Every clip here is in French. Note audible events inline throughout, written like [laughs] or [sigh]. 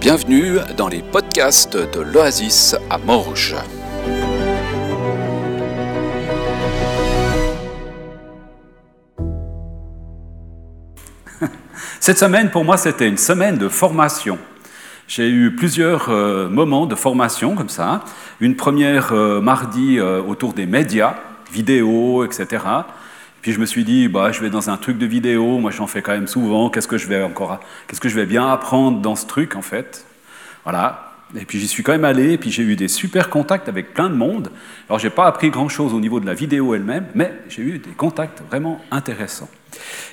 Bienvenue dans les podcasts de l'Oasis à Morges. [laughs] Cette semaine, pour moi, c'était une semaine de formation. J'ai eu plusieurs euh, moments de formation comme ça. Une première euh, mardi euh, autour des médias, vidéo, etc. Puis je me suis dit, bah, je vais dans un truc de vidéo, moi j'en fais quand même souvent, qu'est-ce que je vais encore, qu'est-ce que je vais bien apprendre dans ce truc en fait Voilà. Et puis j'y suis quand même allé, et puis j'ai eu des super contacts avec plein de monde. Alors j'ai pas appris grand-chose au niveau de la vidéo elle-même, mais j'ai eu des contacts vraiment intéressants.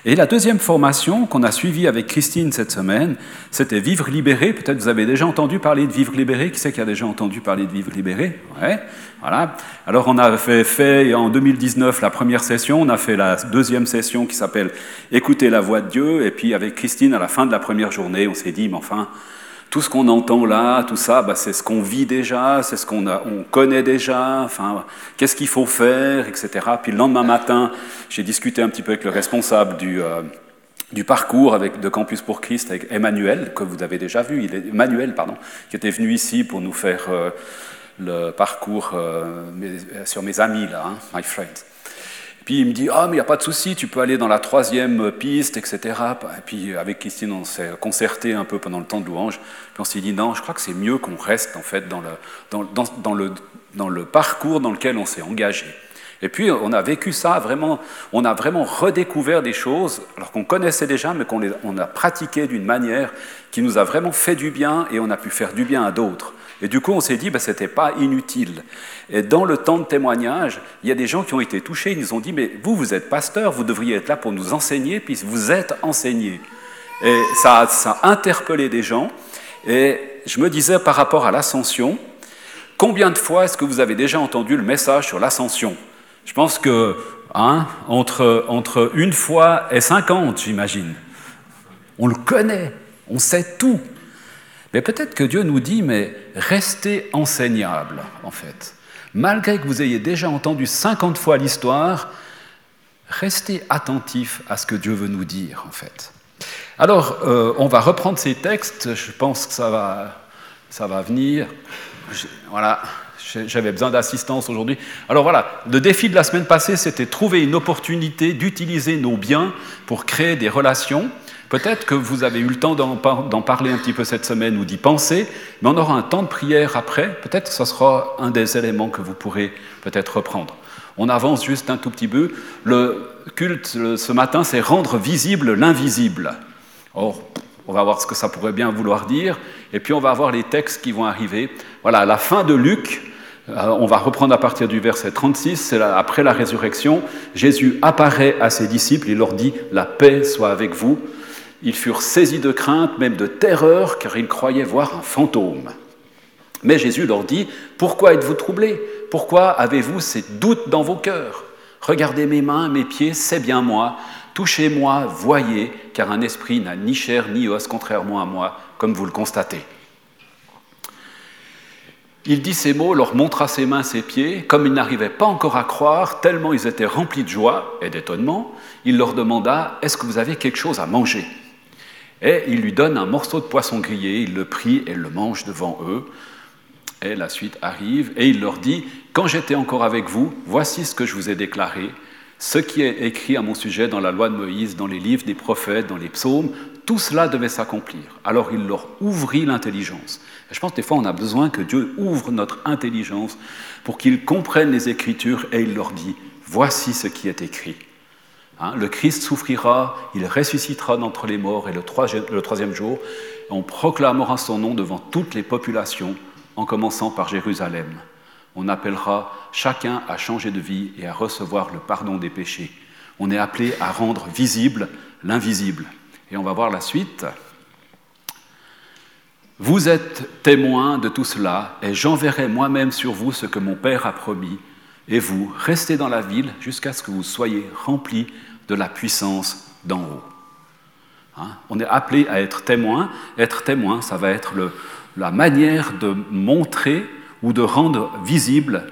Et la deuxième formation qu'on a suivie avec Christine cette semaine, c'était Vivre libéré. Peut-être vous avez déjà entendu parler de Vivre libéré. Qui c'est qui a déjà entendu parler de Vivre libéré? Ouais, voilà. Alors on a fait, fait en 2019 la première session, on a fait la deuxième session qui s'appelle Écouter la voix de Dieu. Et puis avec Christine, à la fin de la première journée, on s'est dit, mais enfin, tout ce qu'on entend là, tout ça, bah, c'est ce qu'on vit déjà, c'est ce qu'on on connaît déjà, enfin, qu'est-ce qu'il faut faire, etc. Puis le lendemain matin, j'ai discuté un petit peu avec le responsable du, euh, parcours de Campus pour Christ, avec Emmanuel, que vous avez déjà vu, Emmanuel, pardon, qui était venu ici pour nous faire euh, le parcours euh, sur mes amis, là, hein, my friends. Puis il me dit Ah, mais il n'y a pas de souci, tu peux aller dans la troisième piste, etc. Et puis avec Christine, on s'est concerté un peu pendant le temps de louange. Puis on s'est dit Non, je crois que c'est mieux qu'on reste en fait dans le, dans, dans, le, dans le parcours dans lequel on s'est engagé. Et puis on a vécu ça vraiment, on a vraiment redécouvert des choses, alors qu'on connaissait déjà, mais qu'on on a pratiqué d'une manière qui nous a vraiment fait du bien et on a pu faire du bien à d'autres. Et du coup, on s'est dit, ben, ce n'était pas inutile. Et dans le temps de témoignage, il y a des gens qui ont été touchés, ils nous ont dit, mais vous, vous êtes pasteur, vous devriez être là pour nous enseigner, puis vous êtes enseigné. Et ça, ça a interpellé des gens. Et je me disais par rapport à l'ascension, combien de fois est-ce que vous avez déjà entendu le message sur l'ascension? Je pense que hein, entre, entre une fois et cinquante, j'imagine. On le connaît, on sait tout. Mais peut-être que Dieu nous dit, mais restez enseignable, en fait. Malgré que vous ayez déjà entendu 50 fois l'histoire, restez attentif à ce que Dieu veut nous dire, en fait. Alors, euh, on va reprendre ces textes, je pense que ça va, ça va venir. Voilà, j'avais besoin d'assistance aujourd'hui. Alors voilà, le défi de la semaine passée, c'était trouver une opportunité d'utiliser nos biens pour créer des relations. Peut-être que vous avez eu le temps d'en parler un petit peu cette semaine ou d'y penser, mais on aura un temps de prière après. Peut-être que ce sera un des éléments que vous pourrez peut-être reprendre. On avance juste un tout petit peu. Le culte ce matin, c'est rendre visible l'invisible. Or, on va voir ce que ça pourrait bien vouloir dire, et puis on va voir les textes qui vont arriver. Voilà, la fin de Luc, euh, on va reprendre à partir du verset 36, c'est après la résurrection, Jésus apparaît à ses disciples, il leur dit, la paix soit avec vous. Ils furent saisis de crainte, même de terreur, car ils croyaient voir un fantôme. Mais Jésus leur dit, Pourquoi êtes-vous troublés? Pourquoi avez-vous ces doutes dans vos cœurs? Regardez mes mains, mes pieds, c'est bien moi. Touchez-moi, voyez, car un esprit n'a ni chair ni os, contrairement à moi, comme vous le constatez. Il dit ces mots, leur montra ses mains, ses pieds. Comme ils n'arrivaient pas encore à croire, tellement ils étaient remplis de joie et d'étonnement, il leur demanda Est-ce que vous avez quelque chose à manger? Et il lui donne un morceau de poisson grillé, il le prie et le mange devant eux. Et la suite arrive, et il leur dit, Quand j'étais encore avec vous, voici ce que je vous ai déclaré, ce qui est écrit à mon sujet dans la loi de Moïse, dans les livres des prophètes, dans les psaumes, tout cela devait s'accomplir. Alors il leur ouvrit l'intelligence. je pense que des fois on a besoin que Dieu ouvre notre intelligence pour qu'ils comprennent les Écritures et il leur dit, voici ce qui est écrit. Hein, le Christ souffrira, il ressuscitera d'entre les morts et le troisième, jour, on proclamera son nom devant toutes les populations, en commençant par Jérusalem. On appellera chacun à changer de vie et à recevoir le pardon des péchés. On est appelé à rendre visible l'invisible. Et on va voir la suite. Vous êtes témoins de tout cela, et j'enverrai moi-même sur vous ce que mon Père a promis et vous, restez dans la ville jusqu'à ce que vous soyez remplis de la puissance d'en haut. Hein? On est appelé à être témoin. Être témoin, ça va être la manière de montrer ou de rendre visible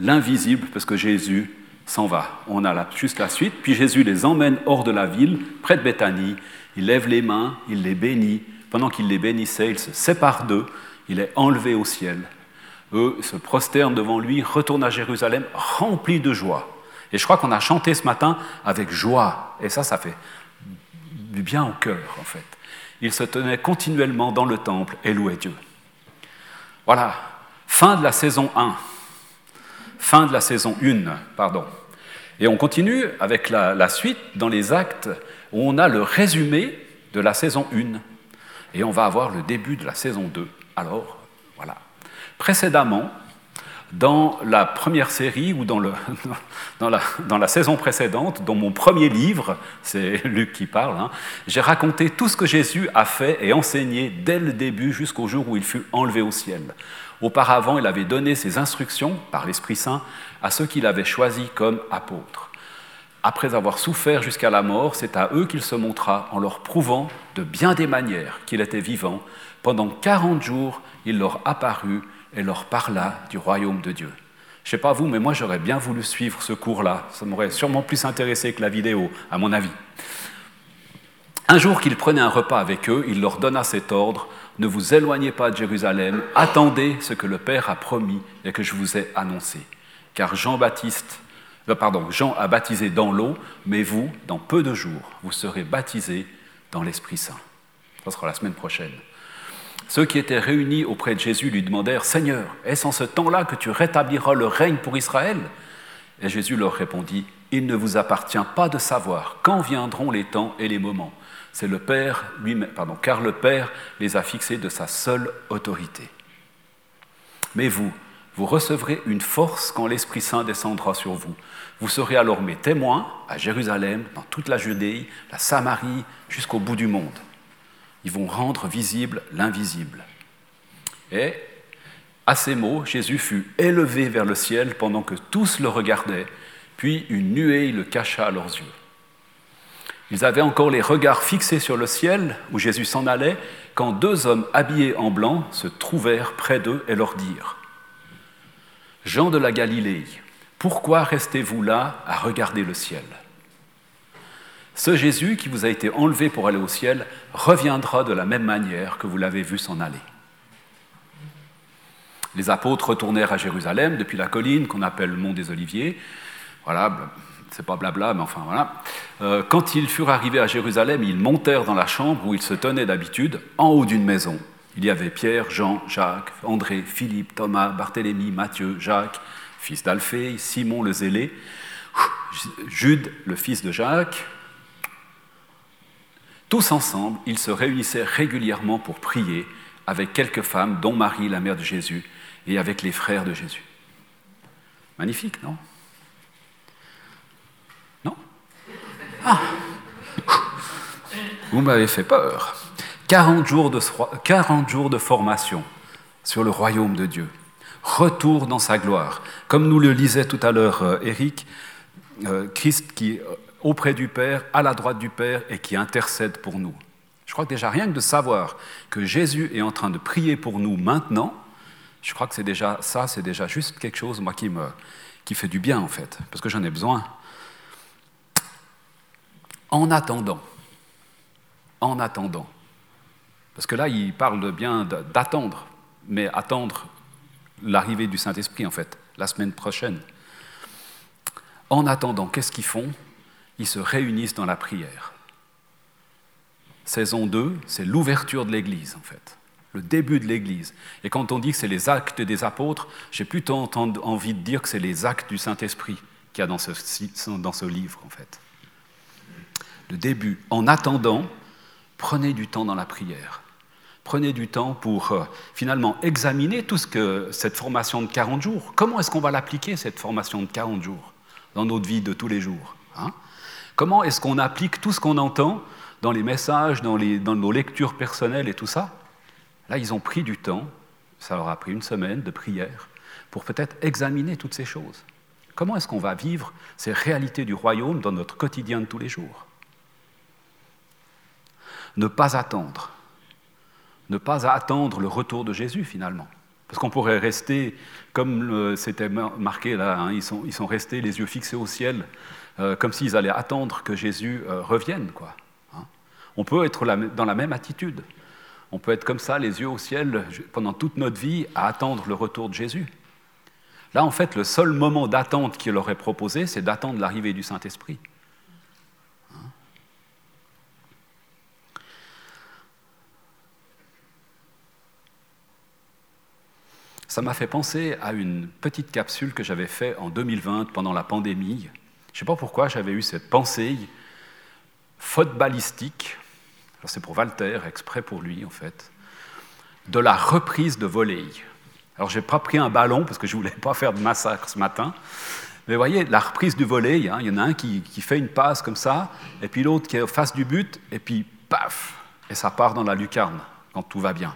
l'invisible, parce que Jésus s'en va. On a juste la suite. Puis Jésus les emmène hors de la ville, près de Béthanie. Il lève les mains, il les bénit. pendant qu'il les bénissait, il se sépare d'eux, il est enlevé au ciel. Eux se prosternent devant lui, retournent à Jérusalem remplis de joie. Et je crois qu'on a chanté ce matin avec joie. Et ça, ça fait du bien au cœur, en fait. Ils se tenaient continuellement dans le temple et louaient Dieu. Voilà, fin de la saison 1. Fin de la saison 1, pardon. Et on continue avec la suite dans les actes où on a le résumé de la saison 1. Et on va avoir le début de la saison 2. Alors, voilà. Précédemment, dans la première série ou [laughs] dans, la, saison précédente, dans mon premier livre, c'est Luc qui parle, hein, j'ai raconté tout ce que Jésus a fait et enseigné dès le début jusqu'au jour où il fut enlevé au ciel. Auparavant, il avait donné ses instructions par l'Esprit Saint à ceux qu'il avait choisis comme apôtres. Après avoir souffert jusqu'à la mort, c'est à eux qu'il se montra en leur prouvant de bien des manières qu'il était vivant. Pendant quarante jours, il leur apparut et leur parla du royaume de Dieu. Je ne sais pas vous, mais moi j'aurais bien voulu suivre ce cours-là. Ça m'aurait sûrement plus intéressé que la vidéo, à mon avis. Un jour qu'il prenait un repas avec eux, il leur donna cet ordre Ne vous éloignez pas de Jérusalem, attendez ce que le Père a promis et que je vous ai annoncé. Car Jean-Baptiste, euh, pardon, Jean a baptisé dans l'eau, mais vous, dans peu de jours, vous serez baptisés dans l'Esprit Saint. Ça sera la semaine prochaine. Ceux qui étaient réunis auprès de Jésus lui demandèrent, Seigneur, est-ce en ce temps-là que tu rétabliras le règne pour Israël? Et Jésus leur répondit, Il ne vous appartient pas de savoir quand viendront les temps et les moments. C'est le Père lui-même, pardon, car le Père les a fixés de sa seule autorité. Mais vous, vous recevrez une force quand l'Esprit Saint descendra sur vous. Vous serez alors mes témoins à Jérusalem, dans toute la Judée, la Samarie, jusqu'au bout du monde. Ils vont rendre visible l'invisible. Et à ces mots, Jésus fut élevé vers le ciel pendant que tous le regardaient, puis une nuée le cacha à leurs yeux. Ils avaient encore les regards fixés sur le ciel où Jésus s'en allait, quand deux hommes habillés en blanc se trouvèrent près d'eux et leur dirent Jean de la Galilée, pourquoi restez-vous là à regarder le ciel? Ce Jésus qui vous a été enlevé pour aller au ciel reviendra de la même manière que vous l'avez vu s'en aller. Les apôtres retournèrent à Jérusalem depuis la colline qu'on appelle le mont des Oliviers. Voilà, c'est pas blabla, mais enfin voilà. Euh, quand ils furent arrivés à Jérusalem, ils montèrent dans la chambre où ils se tenaient d'habitude, en haut d'une maison. Il y avait Pierre, Jean, Jacques, André, Philippe, Thomas, Barthélemy, Matthieu, Jacques, fils d'Alphée, Simon le zélé, Jude, le fils de Jacques, tous ensemble, ils se réunissaient régulièrement pour prier avec quelques femmes, dont Marie, la mère de Jésus, et avec les frères de Jésus. Magnifique, non? Non? Ah Vous m'avez fait peur. 40 jours, de, 40 jours de formation sur le royaume de Dieu. Retour dans sa gloire. Comme nous le lisait tout à l'heure euh, Eric, euh, Christ qui auprès du Père, à la droite du Père, et qui intercède pour nous. Je crois que déjà rien que de savoir que Jésus est en train de prier pour nous maintenant, je crois que c'est déjà ça, c'est déjà juste quelque chose, moi, qui me qui fait du bien en fait, parce que j'en ai besoin. En attendant, en attendant, parce que là, il parle bien d'attendre, mais attendre l'arrivée du Saint-Esprit en fait, la semaine prochaine. En attendant, qu'est-ce qu'ils font? Ils se réunissent dans la prière. Saison 2, c'est l'ouverture de l'Église, en fait, le début de l'Église. Et quand on dit que c'est les actes des apôtres, j'ai plutôt envie de dire que c'est les actes du Saint-Esprit qu'il y a dans ce, dans ce livre, en fait. Le début. En attendant, prenez du temps dans la prière. Prenez du temps pour euh, finalement examiner tout ce que cette formation de 40 jours, comment est-ce qu'on va l'appliquer, cette formation de 40 jours, dans notre vie de tous les jours hein? Comment est-ce qu'on applique tout ce qu'on entend dans les messages, dans, nos lectures personnelles et tout ça? Là, ils ont pris du temps, ça leur a pris une semaine de prière, pour peut-être examiner toutes ces choses. Comment est-ce qu'on va vivre ces réalités du royaume dans notre quotidien de tous les jours? Ne pas attendre. Ne pas attendre le retour de Jésus finalement. Parce qu'on pourrait rester, comme c'était marqué là, hein, ils, sont, ils sont restés les yeux fixés au ciel euh, comme s'ils allaient attendre que Jésus euh, revienne. Quoi, hein. On peut être dans la même attitude. on peut être comme ça, les yeux au ciel, pendant toute notre vie, à attendre le retour de Jésus. Là, en fait, le seul moment d'attente qu'il aurait proposé, c'est d'attendre l'arrivée du Saint-Esprit. Ça m'a fait penser à une petite capsule que j'avais faite en 2020 pendant la pandémie. Je ne sais pas pourquoi j'avais eu cette pensée faute balistique, c'est pour Walter, exprès pour lui en fait, de la reprise de volée. Alors je n'ai pas pris un ballon parce que je ne voulais pas faire de massacre ce matin, mais voyez, la reprise du volet, hein, il y en a un qui, fait une passe comme ça, et puis l'autre qui est face du but, et puis paf, et ça part dans la lucarne quand tout va bien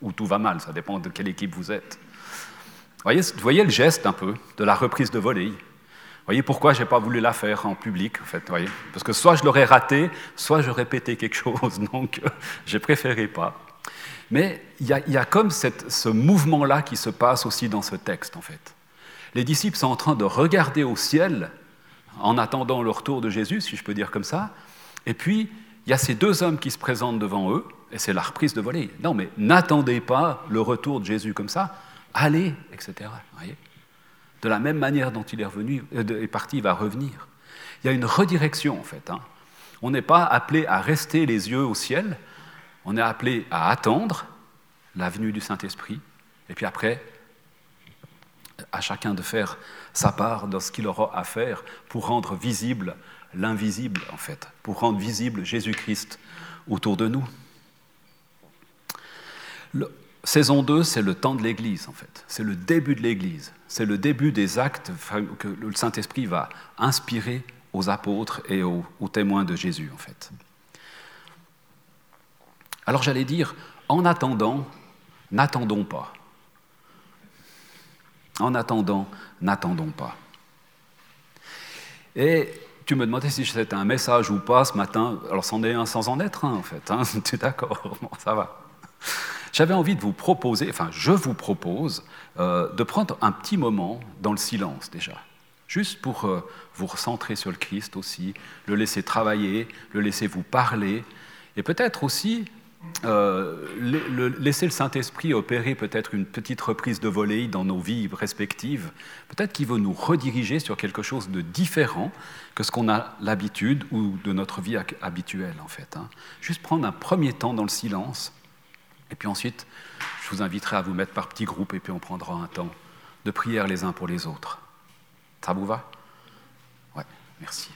ou tout va mal, ça dépend de quelle équipe vous êtes. Vous voyez, le geste un peu de la reprise de volée. Voyez pourquoi je n'ai pas voulu la faire en public, en fait. Voyez Parce que soit je l'aurais raté, soit je répétais quelque chose, [laughs] donc j'ai préféré pas. Mais il y, a comme ce mouvement-là qui se passe aussi dans ce texte, en fait. Les disciples sont en train de regarder au ciel en attendant le retour de Jésus, si je peux dire comme ça. Et puis, il y a ces deux hommes qui se présentent devant eux, et c'est la reprise de volée. Non, mais n'attendez pas le retour de Jésus comme ça, allez, etc. Voyez de la même manière dont il euh, est parti, il va revenir. Il y a une redirection en fait. Hein. On n'est pas appelé à rester les yeux au ciel, on est appelé à attendre la venue du Saint-Esprit, et puis après, à chacun de faire sa part dans ce qu'il aura à faire pour rendre visible l'invisible, en fait, pour rendre visible Jésus-Christ autour de nous. Saison 2, c'est le temps de l'Église, en fait. C'est le début de l'Église. C'est le début des actes que le Saint-Esprit va inspirer aux apôtres et aux, témoins de Jésus, en fait. Alors j'allais dire, en attendant, n'attendons pas. En attendant, n'attendons pas. Et tu me demandais si c'était un message ou pas ce matin. Alors, c'en est un sans en être un, en fait. Hein [laughs] tu es d'accord? Bon, Ça va. J'avais envie de vous proposer, enfin, je vous propose euh, de prendre un petit moment dans le silence déjà. Juste pour euh, vous recentrer sur le Christ aussi, le laisser travailler, le laisser vous parler, et peut-être aussi euh, laisser le Saint-Esprit opérer peut-être une petite reprise de volée dans nos vies respectives, peut-être qu'il veut nous rediriger sur quelque chose de différent que ce qu'on a l'habitude ou de notre vie habituelle en fait. Hein. Juste prendre un premier temps dans le silence, et puis ensuite, je vous inviterai à vous mettre par petits groupes et puis on prendra un temps de prière les uns pour les autres. Ça vous va? Ouais, merci.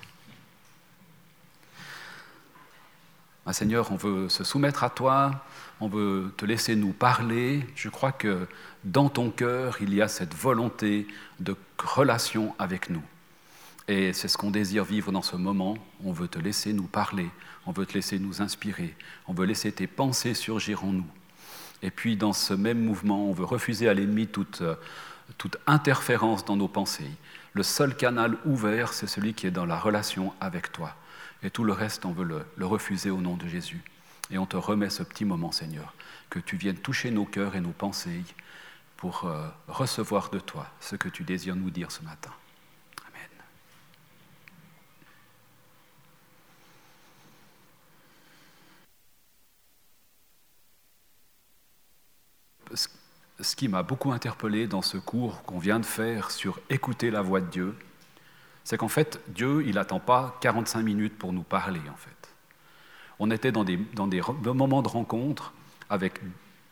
Ah, Seigneur, on veut se soumettre à toi, on veut te laisser nous parler. Je crois que dans ton cœur, il y a cette volonté de relation avec nous. Et c'est ce qu'on désire vivre dans ce moment. On veut te laisser nous parler, on veut te laisser nous inspirer, on veut laisser tes pensées surgir en nous. Et puis dans ce même mouvement, on veut refuser à l'ennemi toute, toute interférence dans nos pensées. Le seul canal ouvert, c'est celui qui est dans la relation avec toi. Et tout le reste, on veut le, le, refuser au nom de Jésus. Et on te remet ce petit moment, Seigneur, que tu viennes toucher nos cœurs et nos pensées pour euh, recevoir de toi ce que tu désires nous dire ce matin. Ce qui m'a beaucoup interpellé dans ce cours qu'on vient de faire sur écouter la voix de Dieu, c'est qu'en fait, Dieu, il n'attend pas 45 minutes pour nous parler, en fait. On était dans des, moments de rencontre avec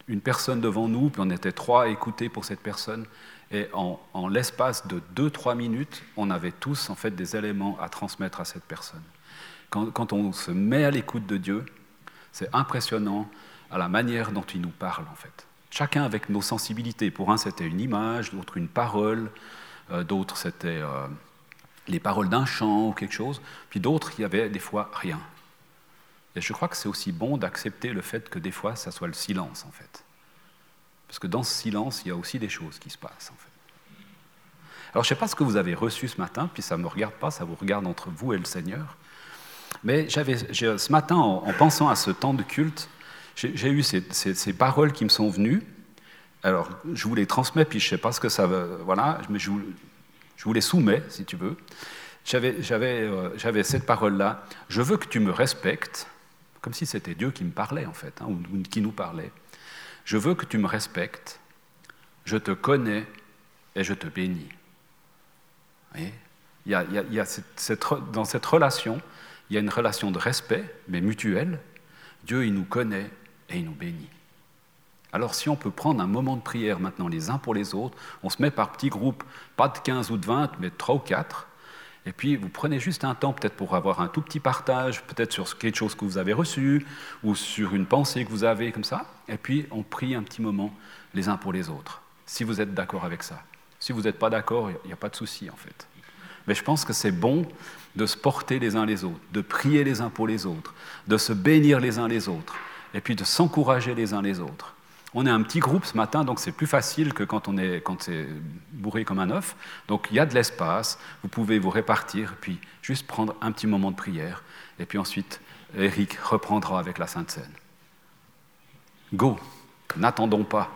une personne devant nous, puis on était trois à écouter pour cette personne, et en, en l'espace de 2-3 minutes, on avait tous, en fait, des éléments à transmettre à cette personne. Quand, quand on se met à l'écoute de Dieu, c'est impressionnant à la manière dont il nous parle, en fait. Chacun avec nos sensibilités. Pour un, c'était une image, d'autres une parole, euh, d'autres, c'était... Euh, les paroles d'un chant ou quelque chose, puis d'autres, il y avait des fois rien. Et je crois que c'est aussi bon d'accepter le fait que des fois, ça soit le silence, en fait. Parce que dans ce silence, il y a aussi des choses qui se passent, en fait. Alors, je ne sais pas ce que vous avez reçu ce matin, puis ça ne me regarde pas, ça vous regarde entre vous et le Seigneur. Mais j'avais, ce matin, en, en, pensant à ce temps de culte, j'ai eu ces, ces, paroles qui me sont venues. Alors, je vous les transmets, puis je ne sais pas ce que ça veut. Voilà, mais je vous, je vous les soumets, si tu veux. J'avais euh, cette parole-là. Je veux que tu me respectes comme si c'était Dieu qui me parlait en fait, hein, ou qui nous parlait. Je veux que tu me respectes, je te connais et je te bénis. il y a, il y a cette, dans cette relation, il y a une relation de respect, mais mutuelle. Dieu, il nous connaît et il nous bénit. Alors si on peut prendre un moment de prière maintenant les uns pour les autres, on se met par petits groupes, pas de 15 ou de 20, mais de 3 ou 4, et puis vous prenez juste un temps peut-être pour avoir un tout petit partage, peut-être sur quelque chose que vous avez reçu, ou sur une pensée que vous avez comme ça, et puis on prie un petit moment les uns pour les autres, si vous êtes d'accord avec ça. Si vous n'êtes pas d'accord, il n'y a pas de souci en fait. Mais je pense que c'est bon de se porter les uns les autres, de prier les uns pour les autres, de se bénir les uns les autres, et puis de s'encourager les uns les autres. On est un petit groupe ce matin, donc c'est plus facile que quand, on est, quand c'est bourré comme un œuf. Donc il y a de l'espace, vous pouvez vous répartir, puis juste prendre un petit moment de prière. Et puis ensuite, Eric reprendra avec la Sainte Seine. Go, n'attendons pas.